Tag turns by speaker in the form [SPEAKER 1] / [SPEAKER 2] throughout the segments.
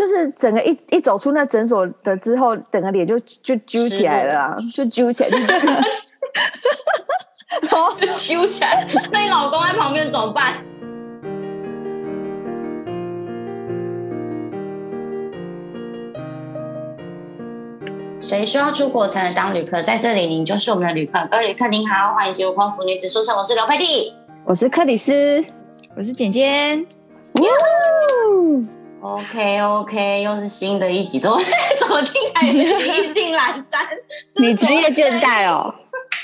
[SPEAKER 1] 就是整个一一走出那诊所的之后，整个脸就就揪起来了啊，就揪起来，就
[SPEAKER 2] 揪起来。那你老公在旁边怎么办？谁说要出国才能当旅客？在这里，您就是我们的旅客。各位旅客您好，欢迎进入空服女子宿舍。我是刘佩蒂，
[SPEAKER 1] 我是克里斯，
[SPEAKER 3] 我是简简。
[SPEAKER 2] OK OK，又是新的一集，怎么 怎么听起来意兴阑珊？
[SPEAKER 1] 你职业倦怠哦？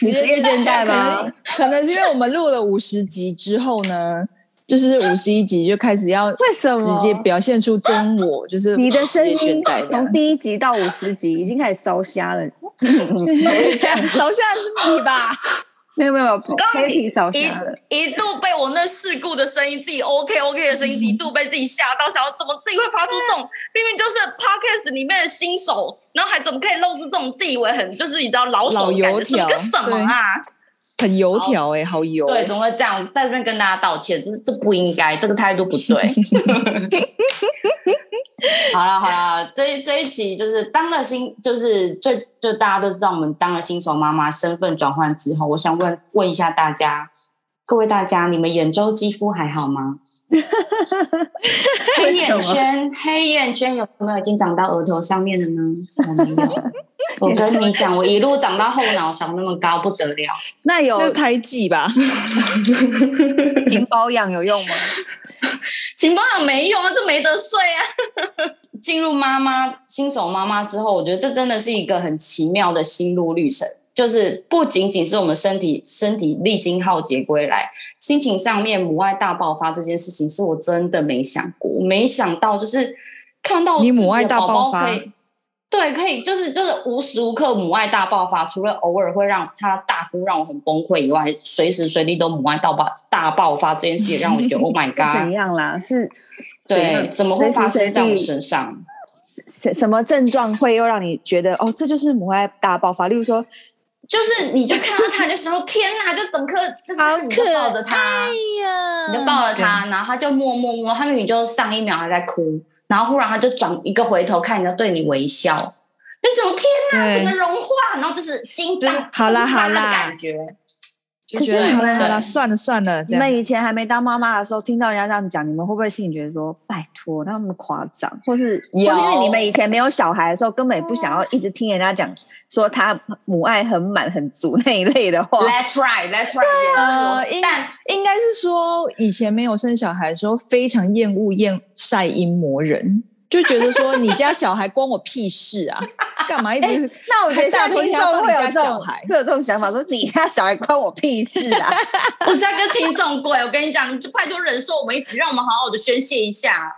[SPEAKER 1] 你职业倦怠吗？
[SPEAKER 3] 可能是因为我们录了五十集之后呢，就是五十一集就开始要为什么直接表现出真我？就是
[SPEAKER 1] 你的声音从第一集到五十集已经开始烧瞎了，
[SPEAKER 3] 烧瞎是你吧？
[SPEAKER 1] 没有没有，刚
[SPEAKER 2] 一一度被我那事故的声音，自己 OK OK 的声音，一度被自己吓到，想要怎么自己会发出这种明明就是 Podcast 里面的新手，然后还怎么可以露出这种自以为很就是你知道老手
[SPEAKER 3] 老油条
[SPEAKER 2] 跟什么啊？
[SPEAKER 3] 很油条哎，好油！
[SPEAKER 2] 对，怎么会这样？在这边跟大家道歉，这是这不应该，这个态度不对。好了好了，这一这一期就是当了新，就是最就大家都知道，我们当了新手妈妈，身份转换之后，我想问问一下大家，各位大家，你们眼周肌肤还好吗？黑眼圈，黑眼圈有没有已经长到额头上面了呢？我没有。我跟你讲，我一路长到后脑勺那么高，不得了。
[SPEAKER 1] 那有
[SPEAKER 3] 胎记吧？
[SPEAKER 1] 勤保养有用吗？
[SPEAKER 2] 勤保养没用啊，这没得睡啊。进入妈妈新手妈妈之后，我觉得这真的是一个很奇妙的心路历程。就是不仅仅是我们身体身体历经浩劫归来，心情上面母爱大爆发这件事情，是我真的没想过，没想到就是看到
[SPEAKER 3] 你母爱大爆发，
[SPEAKER 2] 对，可以就是就是无时无刻母爱大爆发，除了偶尔会让他大哭让我很崩溃以外，随时随地都母爱大爆大爆发这件事，也让我觉得 Oh my God，
[SPEAKER 1] 怎样啦？是，
[SPEAKER 2] 对，怎么会发生在我身上？
[SPEAKER 1] 什什么症状会又让你觉得哦，这就是母爱大爆发？例如说。
[SPEAKER 2] 就是，你就看到他的时候，天哪！就整颗，就是你就抱着他，你就抱着他，然后他就默默摸，他说你就上一秒还在哭，然后忽然他就转一个回头看，你就对你微笑，就什么天哪，怎么融化？然后就是心脏
[SPEAKER 3] 好啦好啦感觉。就觉得好了好了，算了算了。
[SPEAKER 1] 你们以前还没当妈妈的时候，听到人家这样讲，你们会不会心里觉得说，拜托，那么夸张？或是或是因为你们以前没有小孩的时候，根本也不想要一直听人家讲说他母爱很满很足那一类的话。
[SPEAKER 2] That's right, that's right。
[SPEAKER 3] 呃，应应该是说以前没有生小孩的时候，非常厌恶厌晒阴魔人。就觉得说你家小孩关我屁事啊！干嘛一直、欸？
[SPEAKER 1] 那我觉得下听众会有这种会有这种想法，说你家小孩关我屁事啊！
[SPEAKER 2] 我现在跟听众贵，我跟你讲，就拜托忍受我们一起，让我们好好的宣泄一下。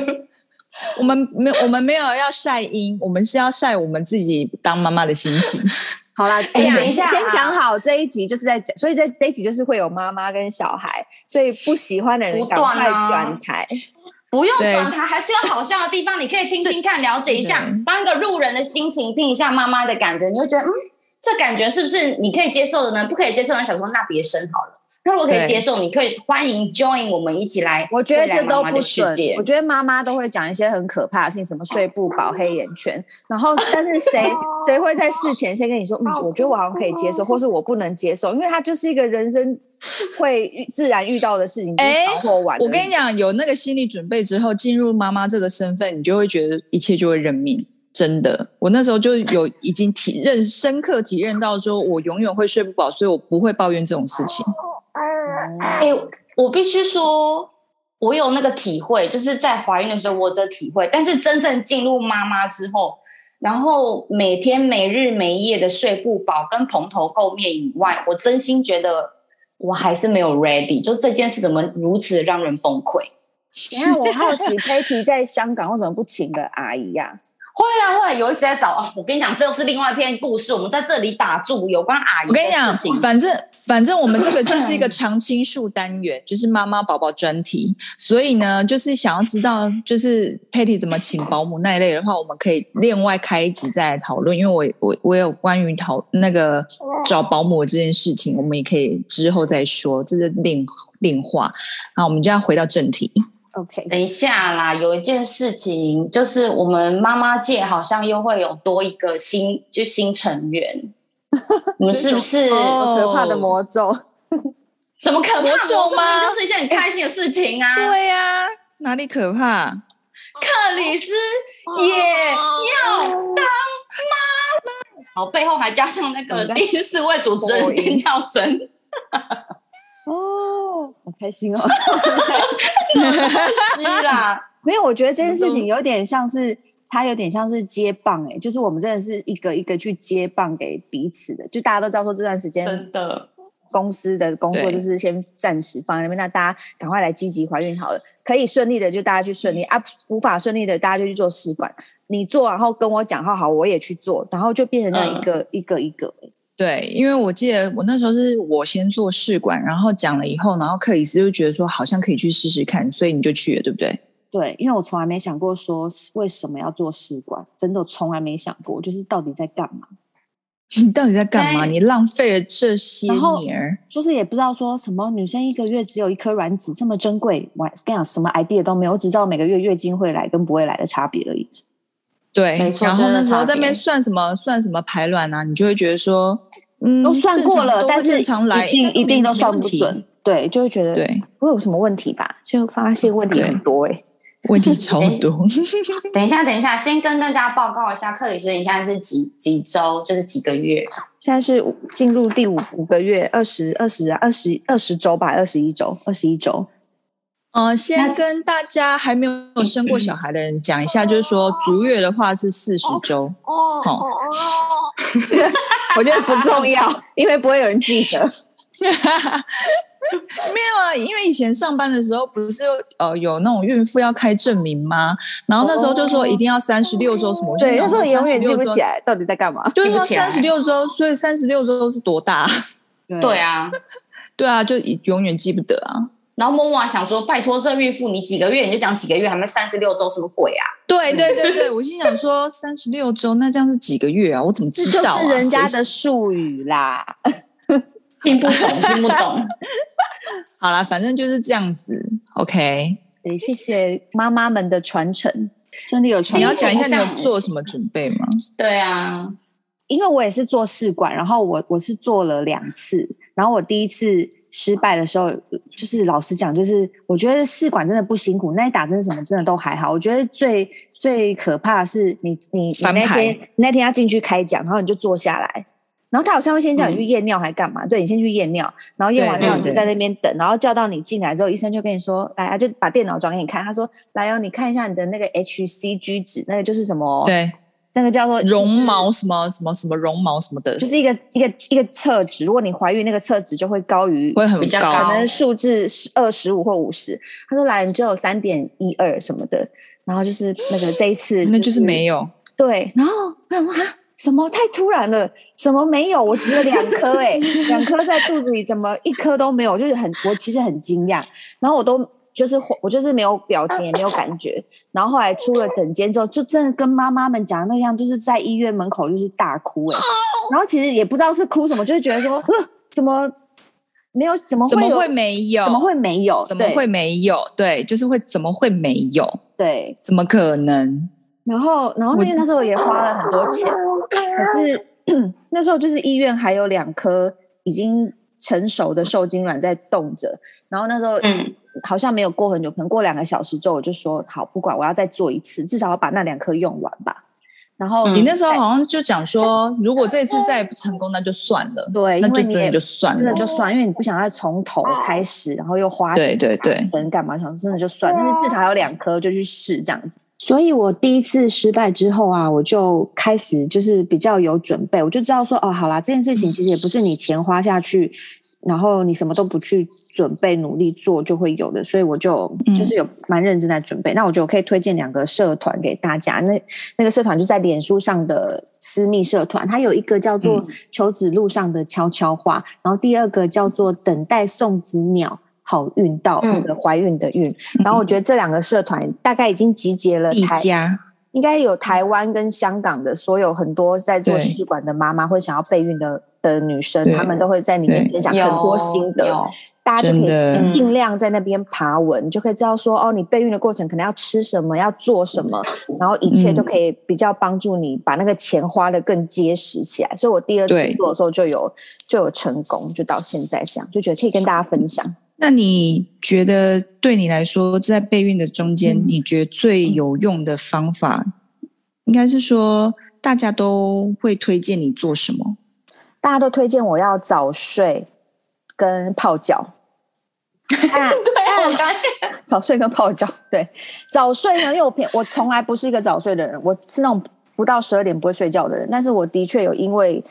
[SPEAKER 3] 我们没有，我们没有要晒阴，我们是要晒我们自己当妈妈的心情。
[SPEAKER 1] 好啦，哎、欸，等一下，先讲好这一集就是在讲，所以在这一集就是会有妈妈跟小孩，所以不喜欢的人赶快转台。
[SPEAKER 2] 不用管它，还是有好笑的地方，你可以听听看，了解一下，当一个路人的心情，听一下妈妈的感觉，你会觉得，嗯，这感觉是不是你可以接受的呢？不可以接受那，想说那别生好了。那如果可以接受，你可以欢迎 join 我们一起来。
[SPEAKER 1] 我觉得这都不准。我觉得妈妈都会讲一些很可怕的事情，什么睡不饱、黑眼圈。然后，但是谁谁会在事前先跟你说，嗯，我觉得我好像可以接受，或是我不能接受，因为它就是一个人生 会自然遇到的事情。哎，
[SPEAKER 3] 我跟你讲，有那个心理准备之后，进入妈妈这个身份，你就会觉得一切就会认命。真的，我那时候就有已经体认深刻体认到，说我永远会睡不饱，所以我不会抱怨这种事情。
[SPEAKER 2] 哎、欸，我必须说，我有那个体会，就是在怀孕的时候我有这体会，但是真正进入妈妈之后，然后每天没日没夜的睡不饱，跟蓬头垢面以外，我真心觉得我还是没有 ready。就这件事怎么如此让人崩溃？
[SPEAKER 1] 你看，我好奇，Patty 在香港为什么不请个阿姨呀、啊？
[SPEAKER 2] 会啊会，有一直在找啊。我跟你讲，这又是另外一篇故事。我们在这里打住有关阿姨。
[SPEAKER 3] 我跟你讲，反正反正我们这个就是一个常青树单元，就是妈妈宝宝专题。所以呢，就是想要知道，就是 Patty 怎么请保姆那一类的话，我们可以另外开一集再来讨论。因为我我我有关于讨那个找保姆这件事情，我们也可以之后再说，这是另另话。那我们就要回到正题。
[SPEAKER 1] OK，
[SPEAKER 2] 等一下啦，有一件事情就是我们妈妈界好像又会有多一个新就新成员，你们是不是？
[SPEAKER 1] 哦，可怕的魔咒？
[SPEAKER 2] 怎么可怕？魔
[SPEAKER 3] 咒吗？
[SPEAKER 2] 就是一件很开心的事情啊！
[SPEAKER 3] 对呀、啊，哪里可怕？
[SPEAKER 2] 克里斯也要当妈妈，好，背后还加上那个第四位主持人的尖叫声。
[SPEAKER 1] 哦，好开心哦！
[SPEAKER 2] 是啦，
[SPEAKER 1] 没有，我觉得这件事情有点像是，它有点像是接棒哎，就是我们真的是一个一个去接棒给彼此的，就大家都知道说这段时间
[SPEAKER 2] 真的
[SPEAKER 1] 公司的工作就是先暂时放在那边，那大家赶快来积极怀孕好了，可以顺利的就大家去顺利啊，无法顺利的大家就去做试管，你做然后跟我讲好好，我也去做，然后就变成那一个、嗯、一个一个。
[SPEAKER 3] 对，因为我记得我那时候是我先做试管，然后讲了以后，然后克里斯就觉得说好像可以去试试看，所以你就去了，对不对？
[SPEAKER 1] 对，因为我从来没想过说为什么要做试管，真的从来没想过，就是到底在干嘛？
[SPEAKER 3] 你到底在干嘛？你浪费了这些年，
[SPEAKER 1] 就是也不知道说什么女生一个月只有一颗卵子这么珍贵，我跟你讲什么 idea 都没有，我只知道每个月月经会来跟不会来的差别而已。
[SPEAKER 3] 对，然后那时候在那边算什么算什么排卵啊，你就会觉得说，嗯，
[SPEAKER 1] 都算过了，但是
[SPEAKER 3] 正常来
[SPEAKER 1] 一定一定都算不准，对，就会觉得
[SPEAKER 3] 对，
[SPEAKER 1] 会有什么问题吧？就发现问题很多哎、欸，
[SPEAKER 3] 问题超多。
[SPEAKER 2] 等一下，等一下，先跟大家报告一下，克里斯，你现在是几几周？就是几个月？
[SPEAKER 1] 现在是进入第五五个月，二十二十二十二十周吧，二十一周，二十一周。
[SPEAKER 3] 呃，先跟大家还没有生过小孩的人讲一下，就是说足月的话是四十周。哦哦 哦，
[SPEAKER 1] 我觉得不重要，因为不会有人记得。
[SPEAKER 3] 没有啊，因为以前上班的时候不是呃有那种孕妇要开证明吗？然后那时候就说一定要三十六周什么？
[SPEAKER 1] 对，那时候永远记不起来到底在干嘛。
[SPEAKER 3] 就是说三十六周，所以三十六周是多大？
[SPEAKER 2] 对啊，
[SPEAKER 3] 对啊，就永远记不得啊。
[SPEAKER 2] 然后默默想说：“拜托，这孕妇你几个月你就讲几个月，还没三十六周，什么鬼啊？”
[SPEAKER 3] 对对对对，我心想说三十六周，那这样是几个月啊？我怎么知道啊？
[SPEAKER 1] 这就是人家的术语啦，
[SPEAKER 2] 听不懂，听不懂。
[SPEAKER 3] 好啦，反正就是这样子。OK，
[SPEAKER 1] 对，谢谢妈妈们的传承，真的有传承。
[SPEAKER 3] 你要讲一下你有做什么准备吗？
[SPEAKER 2] 对啊，
[SPEAKER 1] 因为我也是做试管，然后我我是做了两次，然后我第一次。失败的时候，就是老实讲，就是我觉得试管真的不辛苦，那一打针什么真的都还好。我觉得最最可怕的是你你你那天那天要进去开讲，然后你就坐下来，然后他好像会先叫你去验尿还干嘛？嗯、对，你先去验尿，然后验完尿你就在那边等，然后叫到你进来之后，医生就跟你说，来啊，就把电脑转给你看，他说来哦，你看一下你的那个 HCG 值，那个就是什么？
[SPEAKER 3] 对。
[SPEAKER 1] 那个叫做
[SPEAKER 3] 绒毛什么什么什么绒毛什么的，
[SPEAKER 1] 就是一个一个一个测值。如果你怀孕，那个测值就会高于，
[SPEAKER 3] 会很高，
[SPEAKER 1] 可能数字是二十五或五十。他说来，你只有三点一二什么的，然后就是那个这一次、就是，
[SPEAKER 3] 那就是没有。
[SPEAKER 1] 对，然后我想说啊，什么太突然了？什么没有？我只有两颗哎，两颗在肚子里，怎么一颗都没有？就是很，我其实很惊讶。然后我都。就是我就是没有表情也没有感觉，然后后来出了诊间之后，就真的跟妈妈们讲那样，就是在医院门口就是大哭哎、欸，然后其实也不知道是哭什么，就是觉得说，呵，怎么没有？怎么会
[SPEAKER 3] 怎么会没有？
[SPEAKER 1] 怎么会没有？
[SPEAKER 3] 怎么会没有？对，就是会怎么会没有？
[SPEAKER 1] 对，
[SPEAKER 3] 怎么可能？
[SPEAKER 1] 然后然后因为那时候也花了很多钱，可是 那时候就是医院还有两颗已经成熟的受精卵在冻着，然后那时候嗯。好像没有过很久，可能过两个小时之后，我就说好，不管我要再做一次，至少要把那两颗用完吧。然后、
[SPEAKER 3] 嗯、你那时候好像就讲说，如果这次再不成功，那就算了。
[SPEAKER 1] 对，
[SPEAKER 3] 那就真的就算了，
[SPEAKER 1] 真的就算，因为你不想再从头开始，然后又花钱
[SPEAKER 3] 对对对，
[SPEAKER 1] 等干嘛？想真的就算，但是至少还有两颗，就去试这样子。所以我第一次失败之后啊，我就开始就是比较有准备，我就知道说哦，好啦，这件事情其实也不是你钱花下去，然后你什么都不去。准备努力做就会有的，所以我就就是有蛮认真在准备。嗯、那我觉得我可以推荐两个社团给大家。那那个社团就在脸书上的私密社团，它有一个叫做“求子路上的悄悄话”，嗯、然后第二个叫做“等待送子鸟好运到”，那个怀孕的孕。嗯、然后我觉得这两个社团大概已经集结了台，
[SPEAKER 3] 家
[SPEAKER 1] 应该有台湾跟香港的所有很多在做试管的妈妈或想要备孕的。的女生，她们都会在里面分享很多心得。大家就可以尽量在那边爬文，你就可以知道说哦，你备孕的过程可能要吃什么，要做什么，然后一切都可以比较帮助你把那个钱花的更结实起来。所以我第二次做的时候就有就有成功，就到现在这样，就觉得可以跟大家分享。
[SPEAKER 3] 那你觉得对你来说，在备孕的中间，嗯、你觉得最有用的方法，应该是说大家都会推荐你做什么？
[SPEAKER 1] 大家都推荐我要早睡跟泡脚。
[SPEAKER 2] 啊、对，我刚
[SPEAKER 1] 早睡跟泡脚。对，早睡呢，因为我平我从来不是一个早睡的人，我是那种不到十二点不会睡觉的人。但是我的确有因为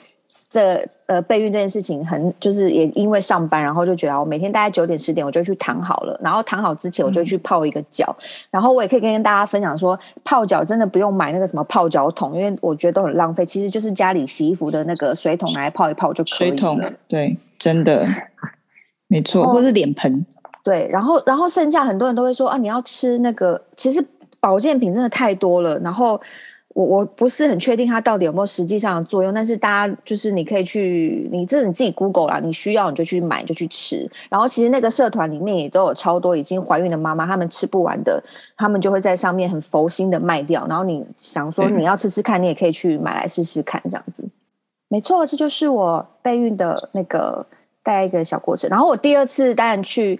[SPEAKER 1] 这呃备孕这件事情很，就是也因为上班，然后就觉得我每天大概九点十点我就去躺好了，然后躺好之前我就去泡一个脚。嗯、然后我也可以跟大家分享说，泡脚真的不用买那个什么泡脚桶，因为我觉得都很浪费。其实就是家里洗衣服的那个水桶来泡一泡就可以了。
[SPEAKER 3] 水桶，对，真的。没错，或是脸盆。
[SPEAKER 1] 对，然后然后剩下很多人都会说啊，你要吃那个，其实保健品真的太多了。然后我我不是很确定它到底有没有实际上的作用，但是大家就是你可以去，你这你自己 Google 啦，你需要你就去买就去吃。然后其实那个社团里面也都有超多已经怀孕的妈妈，她们吃不完的，她们就会在上面很佛心的卖掉。然后你想说你要吃吃看，你也可以去买来试试看，这样子。没错，这就是我备孕的那个。带一个小过程，然后我第二次当然去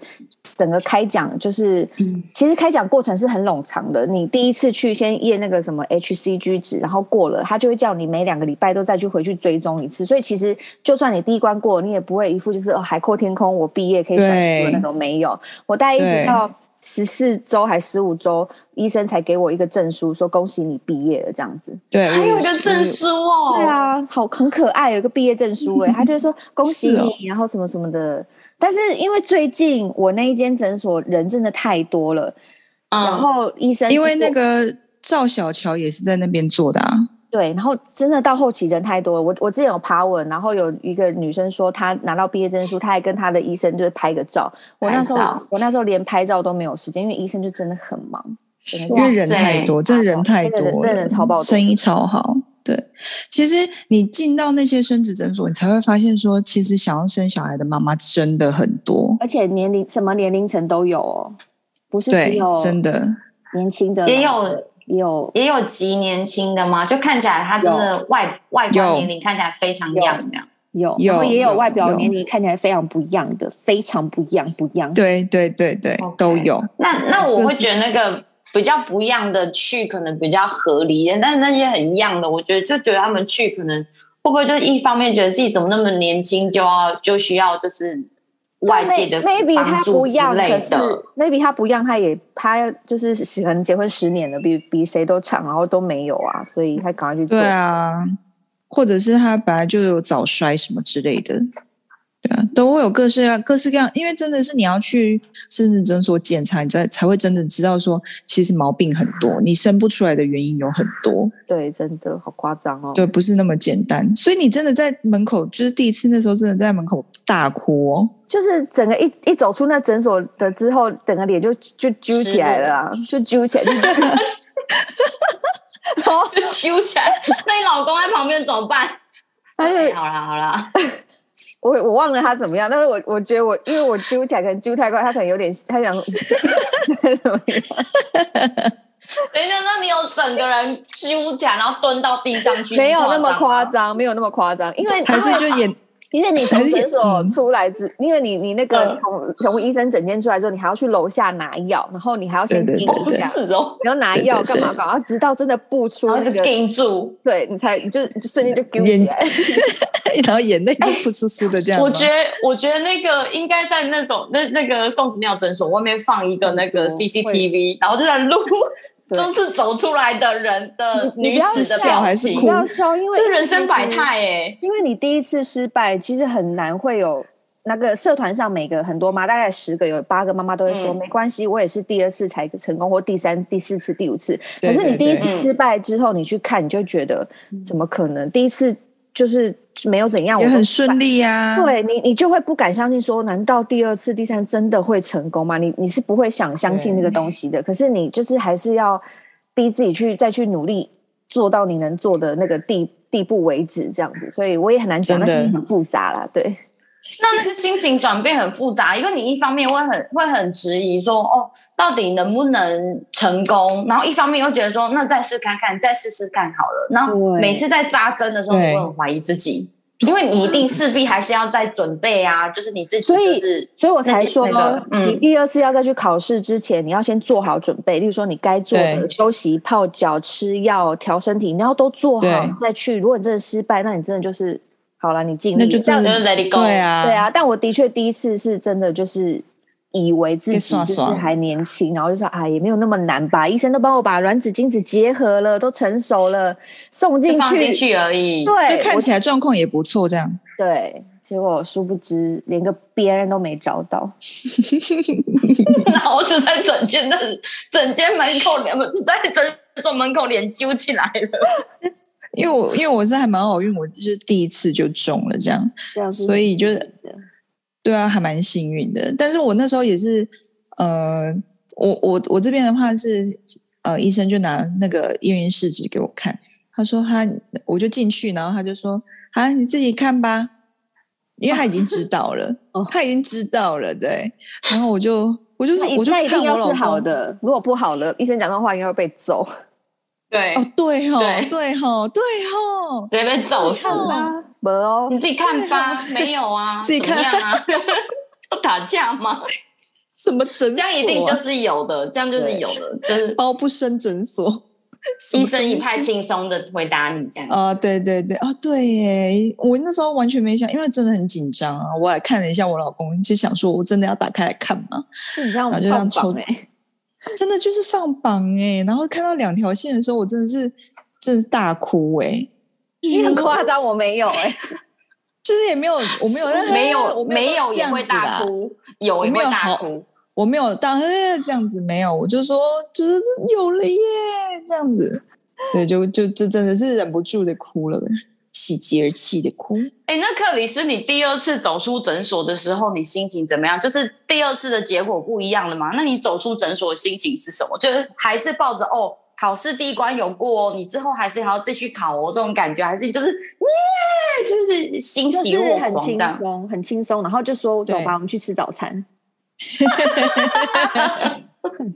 [SPEAKER 1] 整个开讲，就是、嗯、其实开讲过程是很冗长的。你第一次去先验那个什么 HCG 值，然后过了，他就会叫你每两个礼拜都再去回去追踪一次。所以其实就算你第一关过，你也不会一副就是哦海阔天空，我毕业可以选那种没有。我大概一直到十四周还十五周，医生才给我一个证书，说恭喜你毕业了这样子。
[SPEAKER 3] 对，
[SPEAKER 2] 还有一个证书哦。
[SPEAKER 1] 对啊，好很可爱，有一个毕业证书哎，他就说 恭喜你，哦、然后什么什么的。但是因为最近我那一间诊所人真的太多了，嗯、然后医生
[SPEAKER 3] 因为那个赵小乔也是在那边做的啊。
[SPEAKER 1] 对，然后真的到后期人太多了。我我之前有爬文，然后有一个女生说她拿到毕业证书，她还跟她的医生就是拍个照。我那时候我那时候连拍照都没有时间，因为医生就真的很忙，
[SPEAKER 3] 因为人太多，这人太多，
[SPEAKER 1] 这人超爆，
[SPEAKER 3] 生意超好。对，其实你进到那些生殖诊所，你才会发现说，其实想要生小孩的妈妈真的很多，
[SPEAKER 1] 而且年龄什么年龄层都有哦，不是只有
[SPEAKER 3] 真的
[SPEAKER 1] 年轻的
[SPEAKER 2] 也有。有也有极年轻的吗？就看起来他真的外外表年龄看起来非常这样。
[SPEAKER 1] 有有，然后也有外表年龄看起来非常不一样的，非常不一样不一样。
[SPEAKER 3] 对对对对，Okay. 都有。
[SPEAKER 2] 那那我会觉得那个比较不一样的去可能比较合理，但是那些很一样的，我觉得就觉得他们去可能会不会就一方面觉得自己怎么那么年轻，就要就需要就是。外界的
[SPEAKER 1] maybe 他不一样，可是 maybe 他不一样，他也他就是可能结婚十年了，比比谁都长，然后都没有啊，所以他赶快去做。
[SPEAKER 3] 对啊，或者是他本来就有早衰什么之类的。对啊，都会有各式各样、各式各样，因为真的是你要去生殖诊所检查，你才才会真的知道说，其实毛病很多，你生不出来的原因有很多。
[SPEAKER 1] 对，真的好夸张哦。
[SPEAKER 3] 对，不是那么简单。所以你真的在门口，就是第一次那时候，真的在门口大哭哦。
[SPEAKER 1] 就是整个一一走出那诊所的之后，整个脸就就揪起来了，就揪起来，
[SPEAKER 2] 然后就揪起来。那你老公在旁边怎么办？他就好啦好啦。
[SPEAKER 1] 我我忘了他怎么样，但是我我觉得我因为我揪起来可能揪太快，他可能有点他想 怎么样？
[SPEAKER 2] 等一下，那你有整个人揪起来，然后蹲到地上去？
[SPEAKER 1] 没有那么夸张，没有那么夸张，因为
[SPEAKER 3] 还是就演。
[SPEAKER 1] 因为你从诊所 出来之，因为你你那个从从医生诊间出来之后，你还要去楼下拿药，然后你还要先盯一下，你要拿药干嘛？干嘛，直到真的不出那个
[SPEAKER 2] 盯住，
[SPEAKER 1] 对你才你就瞬间就揪起来，
[SPEAKER 3] 然后眼泪就不湿湿的这样。
[SPEAKER 2] 我觉得我觉得那个应该在那种那那个送子尿诊所外面放一个那个 CCTV，然后就在录。就是走出来的人的女子的表情，
[SPEAKER 1] 不要笑，因为
[SPEAKER 2] 就人生百态哎。
[SPEAKER 1] 因为你第一次失败，其实很难会有那个社团上每个很多妈，大概十个有八个妈妈都会说、嗯、没关系，我也是第二次才成功，或第三、第四次、第五次。可是你第一次失败之后，你去看，你就觉得怎么可能？第一次就是。没有怎样，
[SPEAKER 3] 也很顺利呀、啊。
[SPEAKER 1] 对你，你就会不敢相信说，难道第二次、第三真的会成功吗？你你是不会想相信那个东西的。可是你就是还是要逼自己去再去努力做到你能做的那个地地步为止，这样子，所以我也很难讲，那很复杂啦，对。
[SPEAKER 2] 那那个心情转变很复杂，因为你一方面会很会很质疑说，哦，到底能不能成功？然后一方面又觉得说，那再试看看，再试试看好了。然后每次在扎针的时候，你会很怀疑自己，因为你一定势必还是要再准备啊，就是你自己就是，
[SPEAKER 1] 所以，所以我才说，那个嗯、你第二次要再去考试之前，你要先做好准备，例如说你该做的休息、泡脚、吃药、调身体，你要都做好再去。如果你真的失败，那你真的就是。好了，你尽力，
[SPEAKER 3] 那就这样，
[SPEAKER 2] 就是 let it go。
[SPEAKER 3] 对啊，
[SPEAKER 1] 对啊。但我的确第一次是真的，就是以为自己就是还年轻，然后就说啊，也没有那么难吧。医生都帮我把卵子精子结合了，都成熟了，送进去，
[SPEAKER 2] 放进去而已。
[SPEAKER 1] 对，
[SPEAKER 3] 看起来状况也不错，这样。
[SPEAKER 1] 对，结果殊不知连个别人都没找到，
[SPEAKER 2] 然后就在整间的整间门口连，就在诊所门口脸揪起来了。
[SPEAKER 3] 因为我因为我是还蛮好运，我就是第一次就中了这样，
[SPEAKER 1] 这样
[SPEAKER 3] 所以就是对啊，还蛮幸运的。但是我那时候也是，呃，我我我这边的话是，呃，医生就拿那个验孕试纸给我看，他说他我就进去，然后他就说啊，你自己看吧，因为他已经知 道了，哦、他已经知道了，对。然后我就我就是我就看我老公
[SPEAKER 1] 好的，如果不好了，医生讲的话应该会被揍。
[SPEAKER 2] 对
[SPEAKER 3] 哦，对哦，对哦，对哦，
[SPEAKER 2] 直接被揍死了。
[SPEAKER 1] 没哦，
[SPEAKER 2] 你自己看吧，没有啊，
[SPEAKER 3] 自己看啊，
[SPEAKER 2] 要 打架吗？
[SPEAKER 3] 什么诊所？
[SPEAKER 2] 这样一定就是有的，这样就是有的，就是
[SPEAKER 3] 包不生诊所。
[SPEAKER 2] 医生一派轻松的回答你这样。
[SPEAKER 3] 啊，对对对，啊，对耶，我那时候完全没想，因为真的很紧张啊。我还看了一下我老公，就想说，我真的要打开来看吗？
[SPEAKER 1] 你这样就这样抽
[SPEAKER 3] 真的就是放榜哎、欸，然后看到两条线的时候，我真的是真的是大哭哎、欸，
[SPEAKER 1] 你很夸张，我没有哎、欸，
[SPEAKER 3] 就是也没有，我没有，
[SPEAKER 2] 没有，没有也会大哭，有也会大哭，
[SPEAKER 3] 我没有当这样子没有，我就说就是有了耶，这样子，对，就就就真的是忍不住的哭了。喜极而泣的哭。
[SPEAKER 2] 哎，那克里斯，你第二次走出诊所的时候，你心情怎么样？就是第二次的结果不一样了吗？那你走出诊所的心情是什么？就是还是抱着哦，考试第一关有过哦，你之后还是还要继续考哦，这种感觉，还是就是耶，就是欣喜若狂，
[SPEAKER 1] 很轻松，很轻松，然后就说走吧，我们去吃早餐。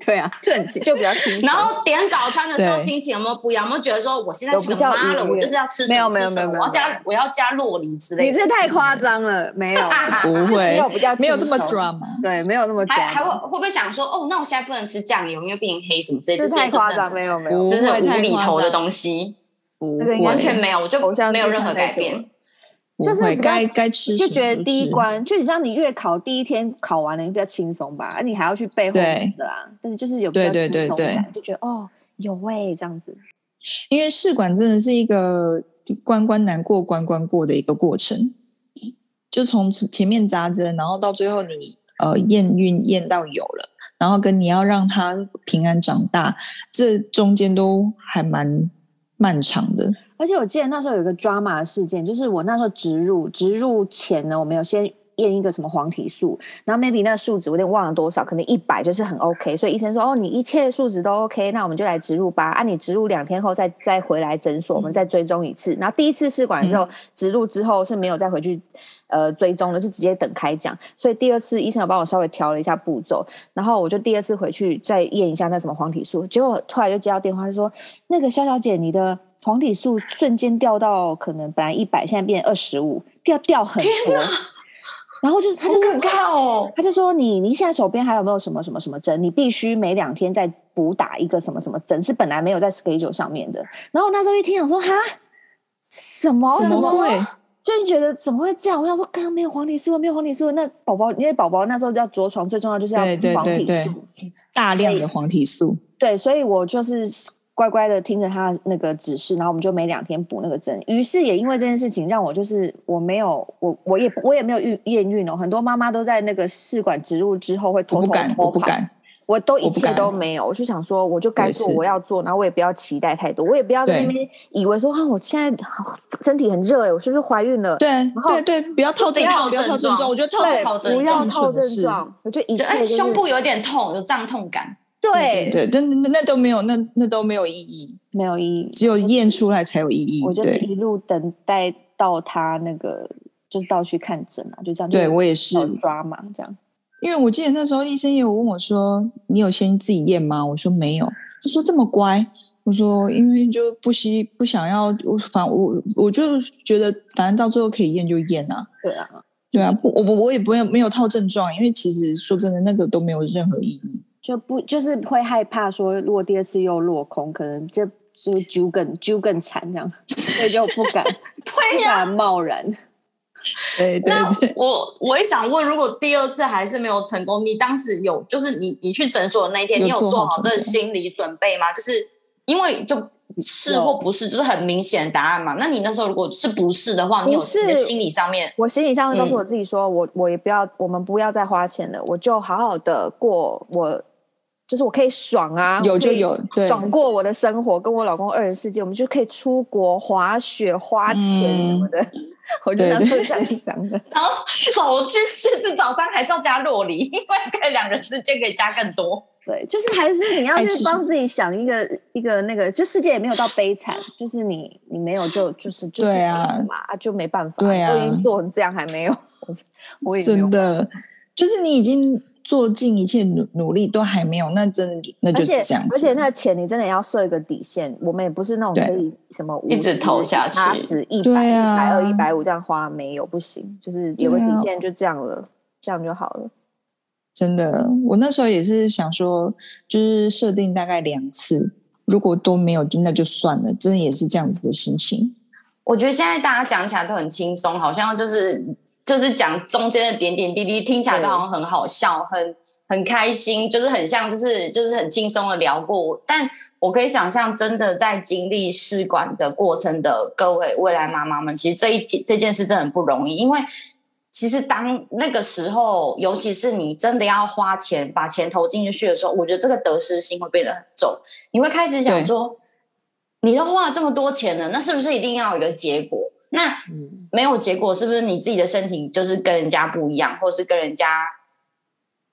[SPEAKER 1] 对啊，就很就比较轻。
[SPEAKER 2] 然后点早餐的时候心情有没有不一样？有没有觉得说我现在是个妈了，我就是要吃什么吃什么？我要加我要加洛梨之类的。
[SPEAKER 1] 你这太夸张了，没有
[SPEAKER 3] 不会，没有比较没有这么 drama。
[SPEAKER 1] 对，没有那么
[SPEAKER 2] 还还会会不会想说哦，那我现在不能吃酱油，因为变黑什么之类的？
[SPEAKER 1] 这太夸张，没有没有，
[SPEAKER 2] 这是无厘头的东西，不完全没有，我就没有任何改变。
[SPEAKER 1] 就是
[SPEAKER 3] 该该吃，
[SPEAKER 1] 就觉得第一关，就你像你月考第一天考完了，你比较轻松吧？而你还要去背后面的啦，但是就是有比较轻松感，就觉得哦，有味这样子。
[SPEAKER 3] 因为试管真的是一个关关难过关关过的一个过程，就从前面扎针，然后到最后你呃验孕验到有了，然后跟你要让它平安长大，这中间都还蛮漫长的。
[SPEAKER 1] 而且我记得那时候有一个 drama 的事件，就是我那时候植入植入前呢，我们有先验一个什么黄体素，然后 maybe 那个数值我有点忘了多少，可能一百就是很 OK，所以医生说哦，你一切数值都 OK，那我们就来植入吧。啊，你植入两天后再再回来诊所，我们再追踪一次。然后第一次试管的时候，嗯、植入之后是没有再回去呃追踪的，是直接等开奖。所以第二次医生有帮我稍微调了一下步骤，然后我就第二次回去再验一下那什么黄体素，结果突然就接到电话，就说那个肖小姐，你的。黄体素瞬间掉到可能本来一百，现在变二十五，掉掉很多。然后就是他就很看哦，他就说你你现在手边还有没有什么什么什么针？你必须每两天再补打一个什么什么针，是本来没有在 schedule 上面的。然后那时候一听，我说哈，什么
[SPEAKER 3] 怎么会？
[SPEAKER 1] 就觉得怎么会这样？我想说刚刚没有黄体素，没有黄体素，那宝宝因为宝宝那时候要着床，最重要就是要黄体素，
[SPEAKER 3] 对对对对，大量的黄体素。
[SPEAKER 1] 对，所以我就是。乖乖的听着他那个指示，然后我们就每两天补那个针。于是也因为这件事情，让我就是我没有我我也我也没有孕验孕哦。很多妈妈都在那个试管植入之后会偷偷偷跑，
[SPEAKER 3] 我不敢，
[SPEAKER 1] 我都一切都没有。我，就想说，我就该做我要做，然后我也不要期待太多，我也不要在那边以为说啊，我现在身体很热哎，我是不是怀孕了？
[SPEAKER 3] 对，然后对对，不要透症状，不要透症状，我觉得套
[SPEAKER 1] 套症状，不要套症状，我就一切、就是、
[SPEAKER 2] 胸部有点痛，有胀痛感。
[SPEAKER 1] 对
[SPEAKER 3] 对，对，那那都没有，那那都没有意义。
[SPEAKER 1] 没有意义，
[SPEAKER 3] 只有验出来才有意义。
[SPEAKER 1] 我就是一路等待到他那个，就是到去看诊啊，就这样。
[SPEAKER 3] 对我也是
[SPEAKER 1] 抓嘛，这样。
[SPEAKER 3] 因为我记得那时候医生也有问我说：“你有先自己验吗？”我说：“没有。”他说：“这么乖。”我说：“因为就不希不想要，我反我我就觉得反正到最后可以验就验啊。”
[SPEAKER 1] 对啊，
[SPEAKER 3] 对啊，不，我我我也不会没有套症状，因为其实说真的，那个都没有任何意义。
[SPEAKER 1] 就不就是会害怕说，如果第二次又落空，可能这就揪更揪更惨这样，所以就不敢，
[SPEAKER 2] 对呀、啊，
[SPEAKER 1] 不敢贸然。
[SPEAKER 3] 对，对，对，
[SPEAKER 2] 那我我也想问，如果第二次还是没有成功，你当时有就是你你去诊所的那一天，你有做好这个心理准备吗？就是因为就是或不是，就是很明显的答案嘛。那你那时候如果是不是的话，你有你的心理上面，
[SPEAKER 1] 我心理上面告诉我自己说，嗯、我我也不要，我们不要再花钱了，我就好好的过我。就是我可以爽啊，
[SPEAKER 3] 有就有，对，
[SPEAKER 1] 爽过我的生活，跟我老公二人世界，我们就可以出国滑雪、花钱什么的。嗯、我就当时这样想的。
[SPEAKER 2] 然后早去去吃早餐，还是要加洛梨，因为可以两人世界可以加更多。
[SPEAKER 1] 对，就是还是你要去帮自己想一个一个那个，就世界也没有到悲惨，就是你你没有就就是就是
[SPEAKER 3] 对啊
[SPEAKER 1] 嘛，就没办法，
[SPEAKER 3] 对啊，
[SPEAKER 1] 都已经做成这样还没有，我也
[SPEAKER 3] 真的就是你已经。做尽一切努努力都还没有，那真的就那就是这样子。
[SPEAKER 1] 而且那个钱你真的要设一个底线，我们也不是那种可以什么
[SPEAKER 2] 一直投下去，
[SPEAKER 1] 八十、一百、一百二、一百五这样花，没有不行，就是有个底线就这样了，啊、这样就好了。
[SPEAKER 3] 真的，我那时候也是想说，就是设定大概两次，如果都没有，就那就算了。真的也是这样子的心情。
[SPEAKER 2] 我觉得现在大家讲起来都很轻松，好像就是。就是讲中间的点点滴滴，听起来都好像很好笑，很很开心，就是很像，就是就是很轻松的聊过。但我可以想象，真的在经历试管的过程的各位未来妈妈们，其实这一这件事真的很不容易，因为其实当那个时候，尤其是你真的要花钱把钱投进去的时候，我觉得这个得失心会变得很重，你会开始想说，你都花了这么多钱了，那是不是一定要有一个结果？那没有结果，是不是你自己的身体就是跟人家不一样，或是跟人家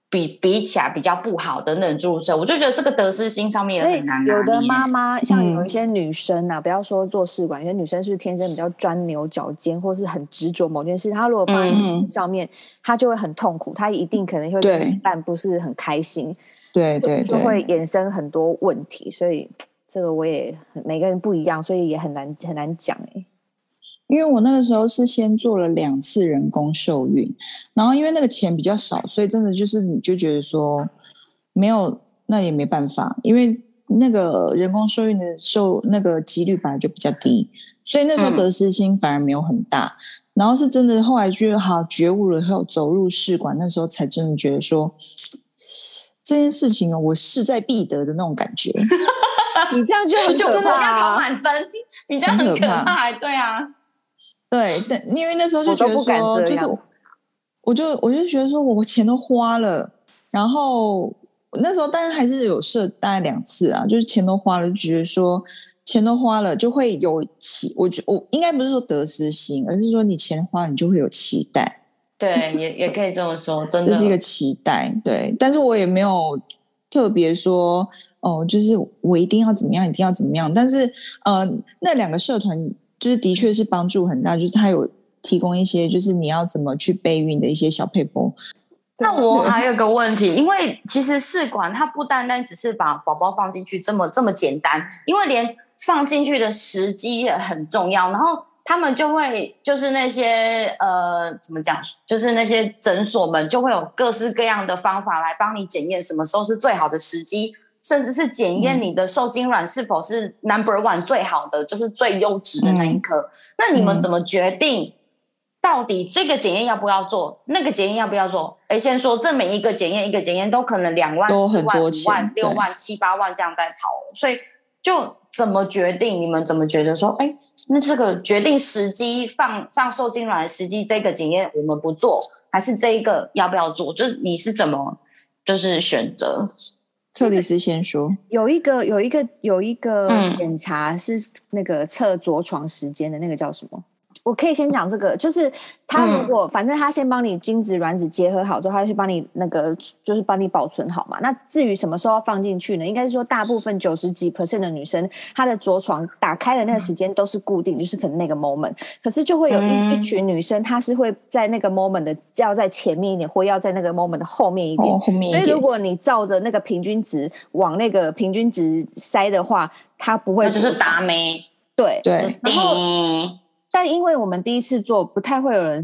[SPEAKER 2] 比比起来比较不好的那种注射？我就觉得这个得失心上面也很难。
[SPEAKER 1] 有的妈妈像有一些女生啊，嗯、不要说做试管，有些女生是不是天生比较钻牛角尖，或是很执着某件事？她如果放在上面，嗯、她就会很痛苦，她一定可能会对但不是很开心。
[SPEAKER 3] 对对对，
[SPEAKER 1] 就会衍生很多问题。所以这个我也每个人不一样，所以也很难很难讲哎、欸。
[SPEAKER 3] 因为我那个时候是先做了两次人工受孕，然后因为那个钱比较少，所以真的就是你就觉得说没有，那也没办法，因为那个人工受孕的受那个几率本来就比较低，所以那时候得失心反而没有很大。嗯、然后是真的后来就好觉悟了后走入试管，那时候才真的觉得说这件事情我势在必得的那种感觉。
[SPEAKER 1] 你这样就
[SPEAKER 2] 就真的要考满分，你这样很可怕，对啊。
[SPEAKER 3] 对，但因为那时候就觉得说，就是，我就我就觉得说，我钱都花了，然后那时候当然还是有设大概两次啊，就是钱都花了，就觉得说钱都花了就会有期，我觉我应该不是说得失心，而是说你钱花了你就会有期待。
[SPEAKER 2] 对，也也可以这么说，真的
[SPEAKER 3] 这是一个期待。对，但是我也没有特别说哦，就是我一定要怎么样，一定要怎么样。但是呃，那两个社团。就是的确是帮助很大，就是他有提供一些，就是你要怎么去备孕的一些小配方。
[SPEAKER 2] 那我还有个问题，因为其实试管它不单单只是把宝宝放进去这么这么简单，因为连放进去的时机也很重要。然后他们就会就是那些呃怎么讲，就是那些诊所们就会有各式各样的方法来帮你检验什么时候是最好的时机。甚至是检验你的受精卵是否是 number one 最好的，就是最优质的那一颗。嗯、那你们怎么决定到底这个检验要不要做，那个检验要不要做？哎，先说这每一个检验，一个检验都可能两万、四万、五万、六万、七八万这样在跑，所以就怎么决定？你们怎么觉得说，哎，那这个决定时机放放受精卵的时机，这个检验我们不做，还是这一个要不要做？就是你是怎么就是选择？
[SPEAKER 3] 克里斯先说，
[SPEAKER 1] 有一个有一个有一个检查是那个测着床时间的那个叫什么？我可以先讲这个，就是他如果、嗯、反正他先帮你精子卵子结合好之后，他就帮你那个就是帮你保存好嘛。那至于什么时候要放进去呢？应该是说大部分九十几 percent 的女生，她的着床打开的那个时间都是固定，嗯、就是可能那个 moment。可是就会有一、嗯、一群女生，她是会在那个 moment 的要在前面一点，或要在那个 moment 的后面一点。哦、后面一点。所以如果你照着那个平均值往那个平均值塞的话，它不会
[SPEAKER 2] 就是打没。
[SPEAKER 1] 对
[SPEAKER 3] 对，
[SPEAKER 1] 然后。但因为我们第一次做，不太会有人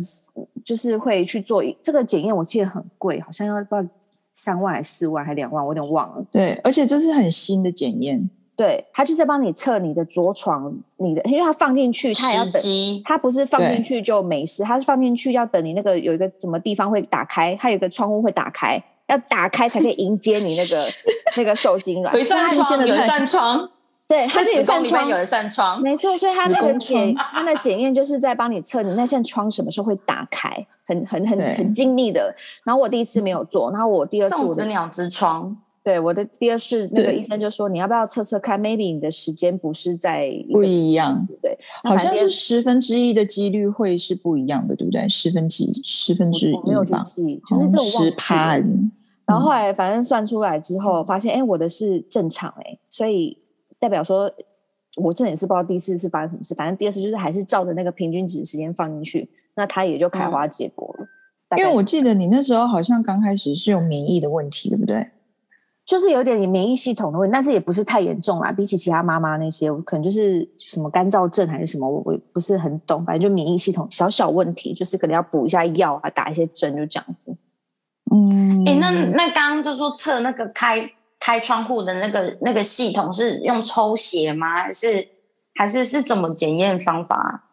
[SPEAKER 1] 就是会去做这个检验。我记得很贵，好像要不知道三万还是四万还两万，我有点忘了。
[SPEAKER 3] 对，而且这是很新的检验。
[SPEAKER 1] 对，他就在帮你测你的着床，你的，因为他放进去，他也要等，他不是放进去就没事，他是放进去要等你那个有一个什么地方会打开，它有一个窗户会打开，要打开才可以迎接你那个 那个受精卵。
[SPEAKER 2] 有扇窗，有扇窗。
[SPEAKER 1] 对，它是有扇窗，
[SPEAKER 2] 有一扇窗，
[SPEAKER 1] 没错。所以它那个检，它的检验就是在帮你测你那扇窗什么时候会打开，很很很很精密的。然后我第一次没有做，然后我第二次我的
[SPEAKER 2] 送子鸟之窗，
[SPEAKER 1] 对，我的第二次那个医生就说你要不要测测看，maybe 你的时间不是在
[SPEAKER 3] 不一样，
[SPEAKER 1] 对，
[SPEAKER 3] 好像是十分之一的几率会是不一样的，对不对？十分之一，十分之一吧，
[SPEAKER 1] 没有去记，就是这种
[SPEAKER 3] 十趴。
[SPEAKER 1] 然后后来反正算出来之后，发现哎，我的是正常哎，所以代表说。我真的也是不知道第四次是发生什么事，反正第二次就是还是照着那个平均值时间放进去，那它也就开花结果了。
[SPEAKER 3] 嗯、因为我记得你那时候好像刚开始是有免疫的问题，对不对？
[SPEAKER 1] 就是有点免疫系统的问题，但是也不是太严重啦。比起其他妈妈那些，我可能就是什么干燥症还是什么，我我不是很懂。反正就免疫系统小小问题，就是可能要补一下药啊，打一些针，就这样子。
[SPEAKER 2] 嗯，哎、欸，那那刚刚就说测那个开。开窗户的那个那个系统是用抽血吗？还是还是是怎么检验方法？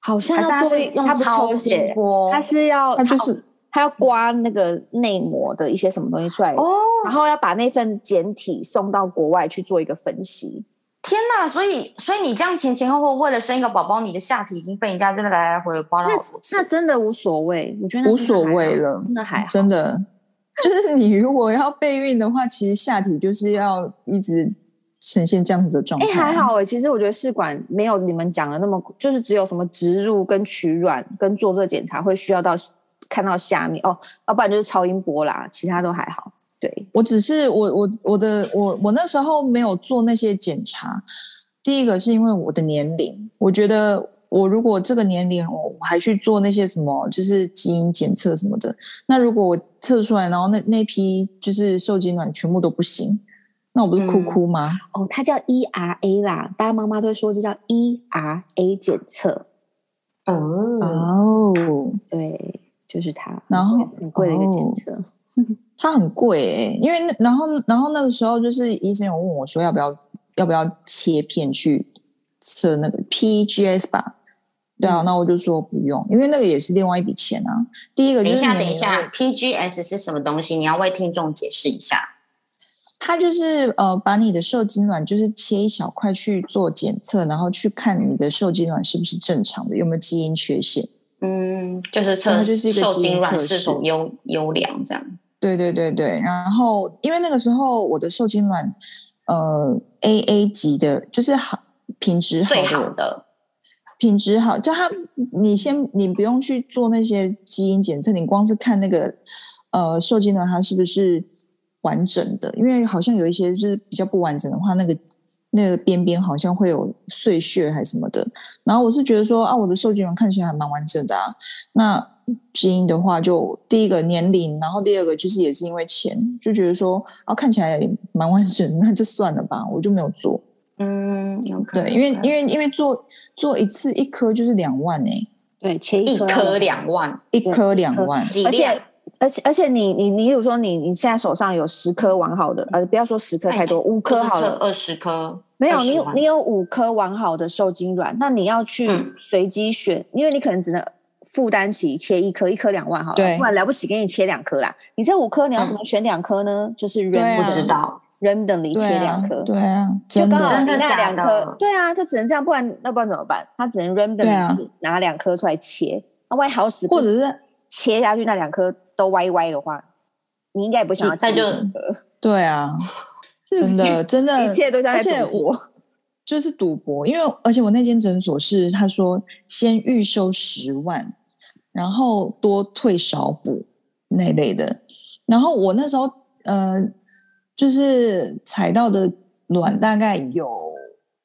[SPEAKER 1] 好像是
[SPEAKER 2] 他是用抽血，
[SPEAKER 1] 他是要
[SPEAKER 3] 他就是
[SPEAKER 1] 他要刮那个内膜的一些什么东西出来哦，然后要把那份检体送到国外去做一个分析。
[SPEAKER 2] 天哪！所以所以你这样前前后后为了生一个宝宝，你的下体已经被人家真的来来回回刮了好多次。
[SPEAKER 1] 那真的无所谓，我觉得
[SPEAKER 3] 无所谓了，
[SPEAKER 1] 那还好
[SPEAKER 3] 真的。就是你如果要备孕的话，其实下体就是要一直呈现这样子的状态。哎、
[SPEAKER 1] 欸，还好哎、欸，其实我觉得试管没有你们讲的那么，就是只有什么植入跟取卵跟做这个检查会需要到看到下面哦，要不然就是超音波啦，其他都还好。对，
[SPEAKER 3] 我只是我我我的我我那时候没有做那些检查，第一个是因为我的年龄，我觉得。我如果这个年龄，我我还去做那些什么，就是基因检测什么的，那如果我测出来，然后那那批就是受精卵全部都不行，那我不是哭哭吗？
[SPEAKER 1] 嗯、哦，它叫 ERA 啦，大家妈妈都会说这叫 ERA 检测。
[SPEAKER 3] 哦哦，
[SPEAKER 1] 对，就是它，
[SPEAKER 3] 然后
[SPEAKER 1] 很贵的一个检测，哦、
[SPEAKER 3] 它很贵哎、欸，因为那然后然后那个时候就是医生有问我说要不要要不要切片去测那个 PGS 吧。对啊，那我就说不用，因为那个也是另外一笔钱啊。第一个，等
[SPEAKER 2] 一下，等一下，PGS 是什么东西？你要为听众解释一下。
[SPEAKER 3] 它就是呃，把你的受精卵就是切一小块去做检测，然后去看你的受精卵是不是正常的，有没有基因缺陷。
[SPEAKER 2] 嗯，就是测就是受精卵是否优优良这样。
[SPEAKER 3] 对对对对，然后因为那个时候我的受精卵呃 AA 级的，就是好品质好
[SPEAKER 2] 最好的。
[SPEAKER 3] 品质好，就他，你先，你不用去做那些基因检测，你光是看那个，呃，受精卵它是不是完整的？因为好像有一些就是比较不完整的话，那个那个边边好像会有碎屑还是什么的。然后我是觉得说啊，我的受精卵看起来还蛮完整的啊。那基因的话，就第一个年龄，然后第二个就是也是因为钱，就觉得说啊，看起来蛮完整，那就算了吧，我就没有做。
[SPEAKER 2] 嗯，
[SPEAKER 3] 对，因为因为因为做做一次一颗就是两万哎、欸，
[SPEAKER 1] 对，切一
[SPEAKER 2] 颗两万，
[SPEAKER 3] 一颗两万，
[SPEAKER 1] 而且而且而且你你你，比如说你你现在手上有十颗完好的，呃，不要说十颗太多，五颗好了，
[SPEAKER 2] 二十颗
[SPEAKER 1] 没有，你你有五颗完好的受精卵，那你要去随机选，嗯、因为你可能只能负担起切一颗，一颗两万好了，对，不然了不起给你切两颗啦，你这五颗你要怎么选两颗呢？嗯、就是人
[SPEAKER 2] 不知道。
[SPEAKER 1] Randomly 切两颗，
[SPEAKER 3] 对啊，
[SPEAKER 1] 就刚好
[SPEAKER 2] 那两颗，
[SPEAKER 1] 对啊，就只能这样，不然那不然怎么办？他只能 randomly 拿两颗出来切，那万一好死，
[SPEAKER 3] 或者是
[SPEAKER 1] 切下去那两颗都歪歪的话，你应该也不想要切。
[SPEAKER 3] 对啊，真的真的，
[SPEAKER 1] 一切都像在赌博。
[SPEAKER 3] 就是赌博，因为而且我那间诊所是他说先预收十万，然后多退少补那类的。然后我那时候呃，就是采到的卵大概有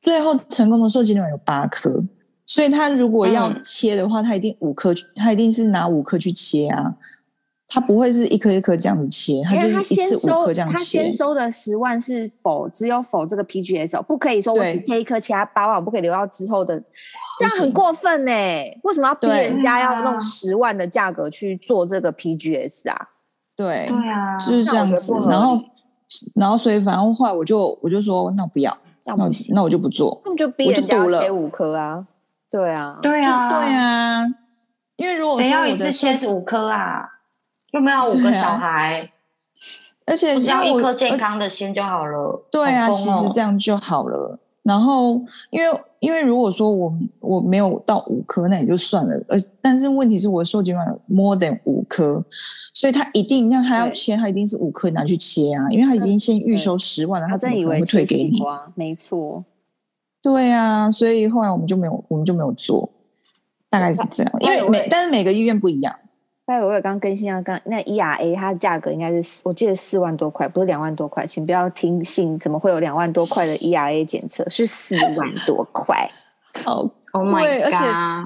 [SPEAKER 3] 最后成功的受精卵有八颗，所以他如果要切的话，他一定五颗，他一定是拿五颗去切啊。他不会是一颗一颗这样子切，他就是一次五颗这样切。他
[SPEAKER 1] 先收的十万是否只有否这个 PGS，不可以说我只切一颗，其他八万我不可以留到之后的，这样很过分呢。为什么要逼人家要弄十万的价格去做这个 PGS 啊？
[SPEAKER 3] 对
[SPEAKER 2] 对啊，
[SPEAKER 3] 就是这样子。然后然后所以反正后来我就我就说那我不要，那我那我就不做，
[SPEAKER 1] 那就逼人家切五颗啊？对啊，
[SPEAKER 2] 对啊，
[SPEAKER 3] 对啊，因为如果
[SPEAKER 2] 谁要一次切五颗啊？又没有五个小孩，啊、
[SPEAKER 3] 而且
[SPEAKER 2] 只要一颗健康的心就好了。
[SPEAKER 3] 呃、对啊，其实这样就好了。然后，因为因为如果说我我没有到五颗，那也就算了。呃，但是问题是我受精卵有 more than 五颗，所以他一定那他要切，他一定是五颗拿去切啊，因为他已经先预收十万了，他真以为会退给你？
[SPEAKER 1] 没错，
[SPEAKER 3] 对啊，所以后来我们就没有，我们就没有做，大概是这样。因为每但是每个医院不一样。
[SPEAKER 1] 待会我也刚更新啊，刚那 ERA 它的价格应该是四，我记得四万多块，不是两万多块，请不要听信，怎么会有两万多块的 ERA 检测？是四万多块，
[SPEAKER 3] 好贵，而且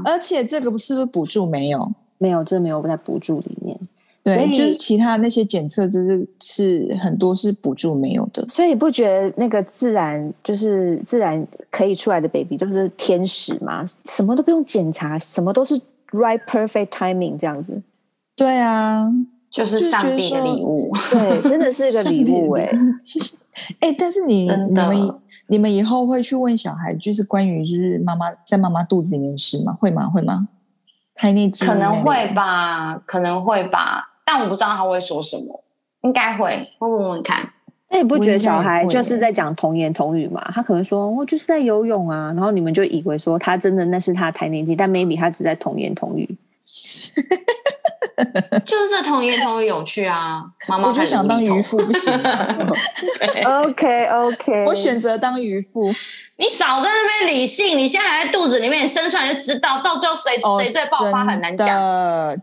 [SPEAKER 3] 而且这个是不是补助没有？
[SPEAKER 1] 没有，这没有在补助里面。
[SPEAKER 3] 对，就是其他那些检测，就是是很多是补助没有的。
[SPEAKER 1] 所以你不觉得那个自然就是自然可以出来的 baby 都是天使吗？什么都不用检查，什么都是 right perfect timing 这样子。
[SPEAKER 3] 对啊，
[SPEAKER 2] 就是上帝的礼物，
[SPEAKER 1] 对，真的是一个礼物 哎、欸。
[SPEAKER 3] 哎、欸，但是你的你们你们以后会去问小孩，就是关于就是妈妈在妈妈肚子里面是吗？会吗？会吗？胎内
[SPEAKER 2] 可能会吧，可能会吧，但我不知道他会说什么，应该会，会问问看。
[SPEAKER 1] 那你不觉得小孩就是在讲童言童语嘛？他可能说我就是在游泳啊，然后你们就以为说他真的那是他胎内记，但 maybe 他只在童言童语。
[SPEAKER 2] 就是童言童语有趣啊！妈妈
[SPEAKER 3] 我就想当渔夫，不行。
[SPEAKER 2] 对
[SPEAKER 1] OK OK，
[SPEAKER 3] 我选择当渔夫。
[SPEAKER 2] 你少在那边理性，你现在还在肚子里面，你生出来就知道，到最后谁谁最爆发很难讲。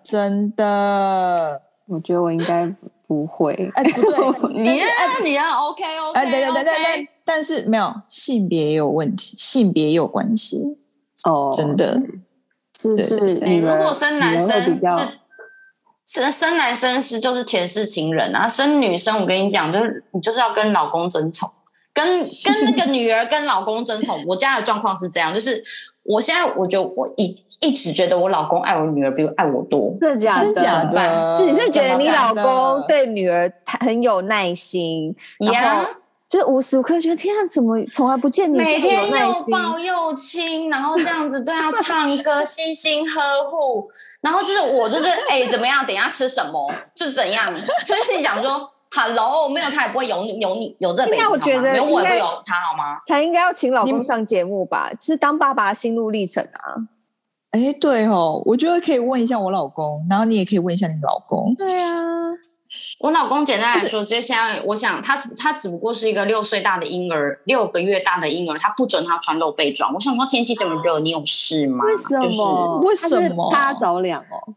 [SPEAKER 3] 真的，
[SPEAKER 1] 我觉得我应该不会。
[SPEAKER 3] 哎，不对，
[SPEAKER 2] 你啊，你要，OK OK。哎，
[SPEAKER 3] 对对对对对，但是没有性别也有问题，性别也有关系哦，真的。
[SPEAKER 1] 是是，如
[SPEAKER 2] 果生男生是。生生男生是就是前世情人啊，生女生我跟你讲，就是你就是要跟老公争宠，跟跟那个女儿跟老公争宠。我家的状况是这样，就是我现在我觉得我一一直觉得我老公爱我女儿比爱我多，
[SPEAKER 1] 真的假的？
[SPEAKER 3] 假的？
[SPEAKER 1] 你是觉得你老公对女儿很有耐心，然后就无时无刻觉得天啊，怎么从来不见你
[SPEAKER 2] 每天又抱又亲，然后这样子对他唱歌，悉心呵护。然后就是我就是哎、欸、怎么样？等一下吃什么？就怎样？就是你想说，Hello，没有他也不会有你有你有这辈子，
[SPEAKER 1] 我觉得
[SPEAKER 2] 没有我也会有他好吗？
[SPEAKER 1] 他应该要请老公上节目吧？是当爸爸的心路历程啊。
[SPEAKER 3] 哎，对哦，我觉得可以问一下我老公，然后你也可以问一下你老公。
[SPEAKER 1] 对啊。
[SPEAKER 2] 我老公简单来说，就是现在我想他他只不过是一个六岁大的婴儿，六个月大的婴儿，他不准他穿露背装。我想说天气这么热，你有事吗？
[SPEAKER 1] 为什
[SPEAKER 3] 么？为什
[SPEAKER 1] 么？他着凉哦？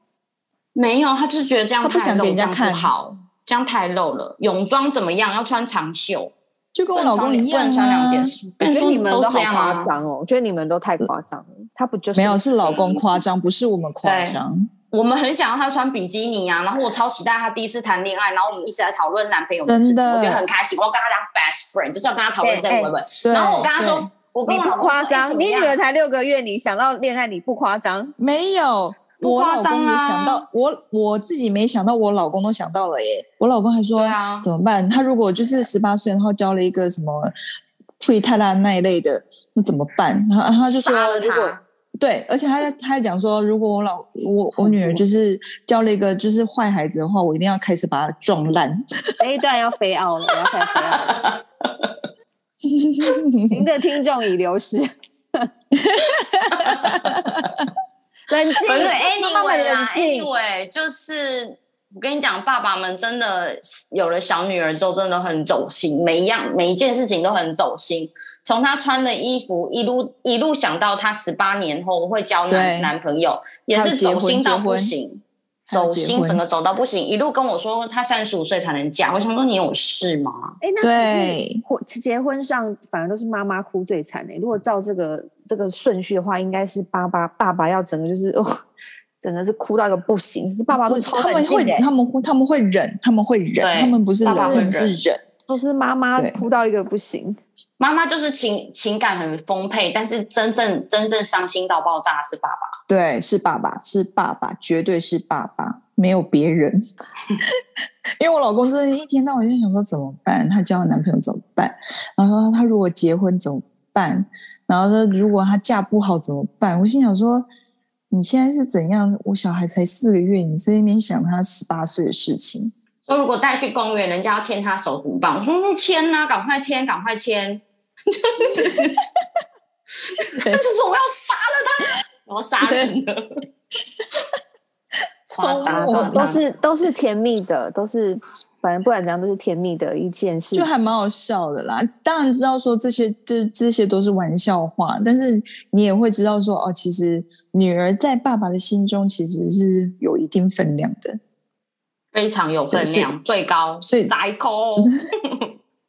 [SPEAKER 2] 没有，他就是觉得这样太露，这样不好，这样太露了。泳装怎么样？要穿长袖，
[SPEAKER 3] 就跟我老公一样、啊，
[SPEAKER 2] 穿两件。
[SPEAKER 1] 我觉得你们都好夸张哦，我觉得你们都太夸张了。他不就是
[SPEAKER 3] 没有？是老公夸张，不是我们夸张。
[SPEAKER 2] 我们很想要他穿比基尼啊，然后我超期待他第一次谈恋爱，然后我们一直在讨论男朋友的事情，我觉得很开心。我跟他讲 best friend，就是要跟他讨论这个部分。然后我跟他说，我跟
[SPEAKER 1] 你不夸张，你女儿才六个月，你想到恋爱你不夸张？
[SPEAKER 3] 没有，我老公也想到，我我自己没想到，我老公都想到了耶。我老公还说，啊，怎么办？他如果就是十八岁，然后交了一个什么退太大那一类的，那怎么办？然后他就说，如果。对，而且他他还讲说，如果我老我我女儿就是交了一个就是坏孩子的话，我一定要开始把他撞烂。
[SPEAKER 1] 这一段要飞奥了，要开飞奥了。您的听众已流失。冷静，
[SPEAKER 2] 不是 anyway 啊，anyway 就是我跟你讲，爸爸们真的有了小女儿之后，真的很走心，每一样每一件事情都很走心。从她穿的衣服一路一路想到她十八年后会交男男朋友，也是走心到不行，走心整个走到不行。一路跟我说她三十五岁才能嫁，我想说你有事吗？
[SPEAKER 1] 哎，那对婚结婚上反而都是妈妈哭最惨的。如果照这个这个顺序的话，应该是爸爸爸爸要整个就是哦。真的是哭到一个不行，是爸爸都超他们会，
[SPEAKER 3] 他们会他们会忍，他们会忍，他们不是忍，他们是忍，
[SPEAKER 1] 都是妈妈哭到一个不行。
[SPEAKER 2] 妈妈就是情情感很丰沛，但是真正真正伤心到爆炸是爸爸。
[SPEAKER 3] 对，是爸爸，是爸爸，绝对是爸爸，没有别人。因为我老公真的，一天到晚就想说怎么办？他交了男朋友怎么办？然后他如果结婚怎么办？然后说如果他嫁不好怎么办？我心想说。你现在是怎样？我小孩才四个月，你在那边想他十八岁的事情。
[SPEAKER 2] 说如果带去公园，人家要牵他手怎么办？我说牵呐，赶快牵，赶快牵。就是我要杀了他，我要杀人了。夸张，
[SPEAKER 1] 都是都是甜蜜的，都是反正不管怎样都是甜蜜的一件事，
[SPEAKER 3] 就还蛮好笑的啦。当然知道说这些这这些都是玩笑话，但是你也会知道说哦，其实。女儿在爸爸的心中其实是有一定分量的，
[SPEAKER 2] 非常有分量，最高，
[SPEAKER 3] 所以
[SPEAKER 2] 宰口。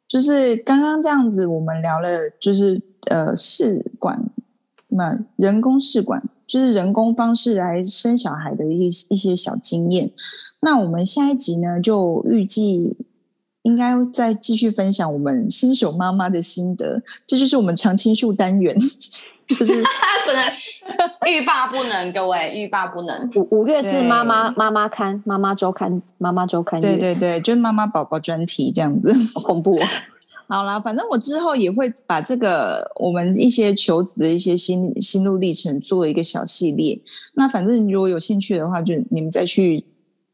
[SPEAKER 3] 就是刚刚这样子，我们聊了，就是呃试管，嘛人工试管，就是人工方式来生小孩的一一些小经验。那我们下一集呢，就预计。应该再继续分享我们新手妈妈的心得，这就是我们常青树单元，就是 真
[SPEAKER 2] 的欲罢不能，各位欲罢不能。
[SPEAKER 1] 五五月是妈妈妈妈刊，妈妈周刊，妈妈周刊，
[SPEAKER 3] 对对对，就是妈妈宝宝专题这样子，
[SPEAKER 1] 好恐怖哦。
[SPEAKER 3] 好啦，反正我之后也会把这个我们一些求子的一些心心路历程做一个小系列。那反正如果有兴趣的话，就你们再去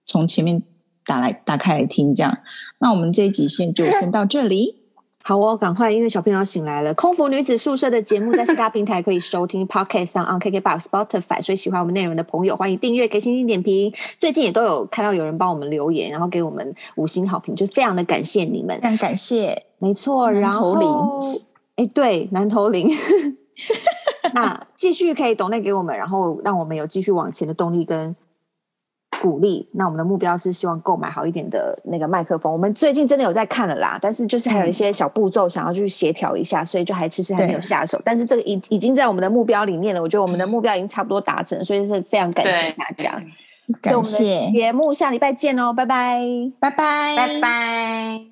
[SPEAKER 3] 从前面。打来打开来听，这样。那我们这一集先就先到这里。
[SPEAKER 1] 好哦，赶快，因为小朋友要醒来了。空服女子宿舍的节目在四大平台可以收听，Pocket 上 on KKBOX、Spotify。所以喜欢我们内容的朋友，欢迎订阅，给星星点评。最近也都有看到有人帮我们留言，然后给我们五星好评，就非常的感谢你们，
[SPEAKER 3] 非常感谢。
[SPEAKER 1] 没错，然后，哎，对，南投林。那继续可以懂内给我们，然后让我们有继续往前的动力跟。鼓励，那我们的目标是希望购买好一点的那个麦克风。我们最近真的有在看了啦，但是就是还有一些小步骤想要去协调一下，所以就还迟迟还没有下手。但是这个已已经在我们的目标里面了，我觉得我们的目标已经差不多达成，所以是非常感谢大家。
[SPEAKER 3] 感谢。
[SPEAKER 1] 节目下礼拜见哦，拜拜，
[SPEAKER 3] 拜拜，
[SPEAKER 2] 拜拜。